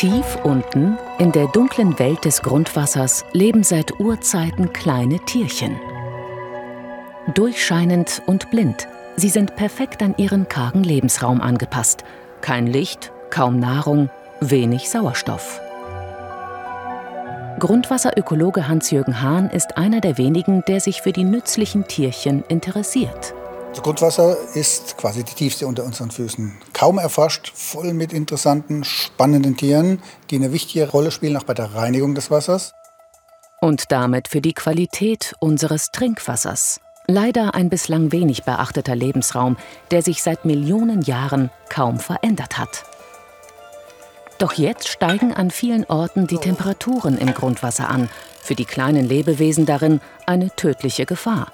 Tief unten, in der dunklen Welt des Grundwassers, leben seit Urzeiten kleine Tierchen. Durchscheinend und blind, sie sind perfekt an ihren kargen Lebensraum angepasst. Kein Licht, kaum Nahrung, wenig Sauerstoff. Grundwasserökologe Hans-Jürgen Hahn ist einer der wenigen, der sich für die nützlichen Tierchen interessiert. Das Grundwasser ist quasi die tiefste unter unseren Füßen. Kaum erforscht, voll mit interessanten, spannenden Tieren, die eine wichtige Rolle spielen, auch bei der Reinigung des Wassers. Und damit für die Qualität unseres Trinkwassers. Leider ein bislang wenig beachteter Lebensraum, der sich seit Millionen Jahren kaum verändert hat. Doch jetzt steigen an vielen Orten die Temperaturen im Grundwasser an, für die kleinen Lebewesen darin eine tödliche Gefahr.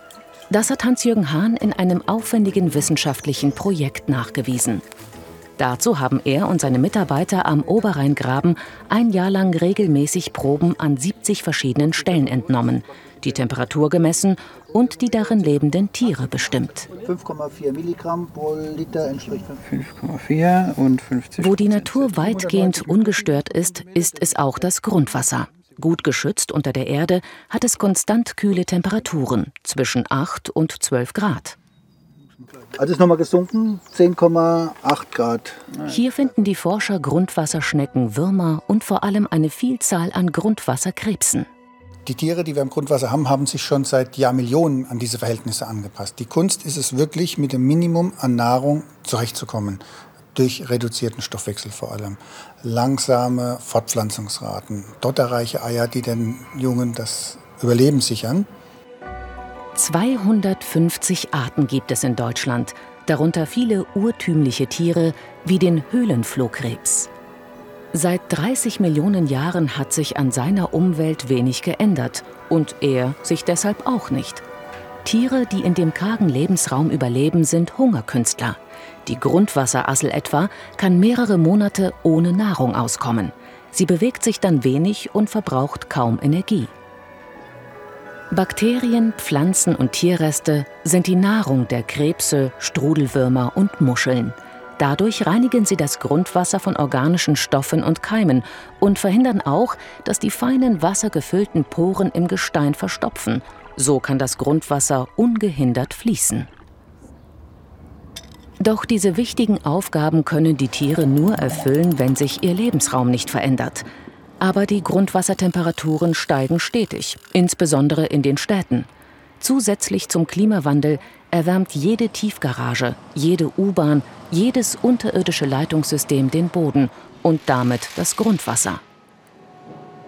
Das hat Hans-Jürgen Hahn in einem aufwendigen wissenschaftlichen Projekt nachgewiesen. Dazu haben er und seine Mitarbeiter am Oberrheingraben ein Jahr lang regelmäßig Proben an 70 verschiedenen Stellen entnommen, die Temperatur gemessen und die darin lebenden Tiere bestimmt. 5,4 Milligramm pro Liter entspricht 5,4 und 50. Wo die Natur weitgehend ungestört ist, ist es auch das Grundwasser. Gut geschützt unter der Erde hat es konstant kühle Temperaturen zwischen 8 und 12 Grad. Also ist nochmal gesunken, 10,8 Grad. Hier finden die Forscher Grundwasserschnecken, Würmer und vor allem eine Vielzahl an Grundwasserkrebsen. Die Tiere, die wir im Grundwasser haben, haben sich schon seit Jahrmillionen an diese Verhältnisse angepasst. Die Kunst ist es wirklich, mit dem Minimum an Nahrung zurechtzukommen durch reduzierten Stoffwechsel vor allem. Langsame Fortpflanzungsraten, dotterreiche Eier, die den Jungen das Überleben sichern. 250 Arten gibt es in Deutschland, darunter viele urtümliche Tiere wie den Höhlenflohkrebs. Seit 30 Millionen Jahren hat sich an seiner Umwelt wenig geändert und er sich deshalb auch nicht. Tiere, die in dem kargen Lebensraum überleben, sind Hungerkünstler. Die Grundwasserassel etwa kann mehrere Monate ohne Nahrung auskommen. Sie bewegt sich dann wenig und verbraucht kaum Energie. Bakterien, Pflanzen und Tierreste sind die Nahrung der Krebse, Strudelwürmer und Muscheln. Dadurch reinigen sie das Grundwasser von organischen Stoffen und Keimen und verhindern auch, dass die feinen wassergefüllten Poren im Gestein verstopfen. So kann das Grundwasser ungehindert fließen. Doch diese wichtigen Aufgaben können die Tiere nur erfüllen, wenn sich ihr Lebensraum nicht verändert. Aber die Grundwassertemperaturen steigen stetig, insbesondere in den Städten. Zusätzlich zum Klimawandel erwärmt jede Tiefgarage, jede U-Bahn, jedes unterirdische Leitungssystem den Boden und damit das Grundwasser.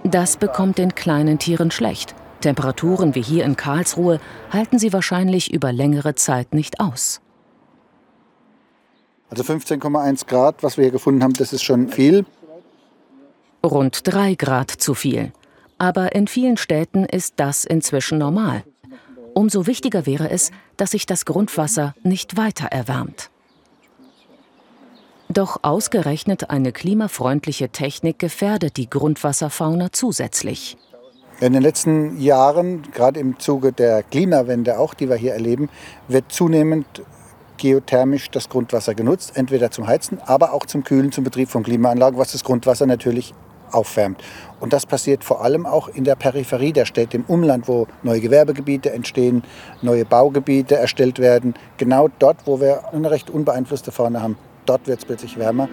Das bekommt den kleinen Tieren schlecht. Temperaturen wie hier in Karlsruhe halten sie wahrscheinlich über längere Zeit nicht aus. Also 15,1 Grad, was wir hier gefunden haben, das ist schon viel. Rund 3 Grad zu viel. Aber in vielen Städten ist das inzwischen normal. Umso wichtiger wäre es, dass sich das Grundwasser nicht weiter erwärmt. Doch ausgerechnet eine klimafreundliche Technik gefährdet die Grundwasserfauna zusätzlich. In den letzten Jahren, gerade im Zuge der Klimawende auch, die wir hier erleben, wird zunehmend geothermisch das Grundwasser genutzt, entweder zum Heizen, aber auch zum Kühlen, zum Betrieb von Klimaanlagen, was das Grundwasser natürlich aufwärmt. Und das passiert vor allem auch in der Peripherie der Städte, im Umland, wo neue Gewerbegebiete entstehen, neue Baugebiete erstellt werden. Genau dort, wo wir eine recht unbeeinflusste Fauna haben, dort wird es plötzlich wärmer.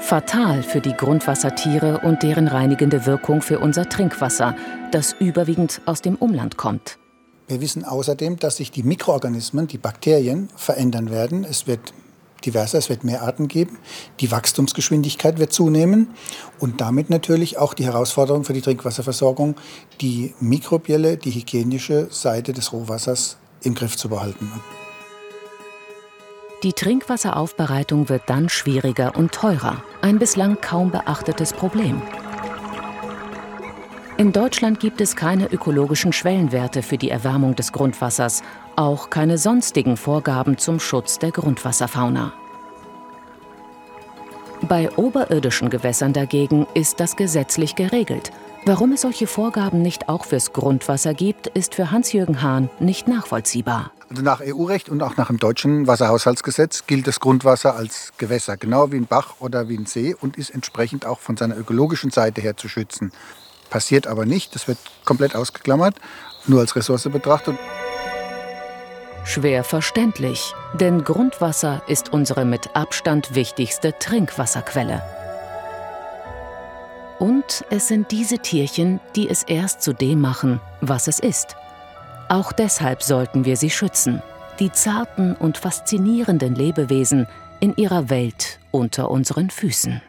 Fatal für die Grundwassertiere und deren reinigende Wirkung für unser Trinkwasser, das überwiegend aus dem Umland kommt. Wir wissen außerdem, dass sich die Mikroorganismen, die Bakterien, verändern werden. Es wird diverser, es wird mehr Arten geben. Die Wachstumsgeschwindigkeit wird zunehmen und damit natürlich auch die Herausforderung für die Trinkwasserversorgung, die mikrobielle, die hygienische Seite des Rohwassers im Griff zu behalten. Die Trinkwasseraufbereitung wird dann schwieriger und teurer, ein bislang kaum beachtetes Problem. In Deutschland gibt es keine ökologischen Schwellenwerte für die Erwärmung des Grundwassers, auch keine sonstigen Vorgaben zum Schutz der Grundwasserfauna. Bei oberirdischen Gewässern dagegen ist das gesetzlich geregelt. Warum es solche Vorgaben nicht auch fürs Grundwasser gibt, ist für Hans-Jürgen Hahn nicht nachvollziehbar. Also nach EU-Recht und auch nach dem deutschen Wasserhaushaltsgesetz gilt das Grundwasser als Gewässer, genau wie ein Bach oder wie ein See und ist entsprechend auch von seiner ökologischen Seite her zu schützen. Passiert aber nicht, das wird komplett ausgeklammert, nur als Ressource betrachtet. Schwer verständlich, denn Grundwasser ist unsere mit Abstand wichtigste Trinkwasserquelle. Und es sind diese Tierchen, die es erst zu dem machen, was es ist. Auch deshalb sollten wir sie schützen, die zarten und faszinierenden Lebewesen in ihrer Welt unter unseren Füßen.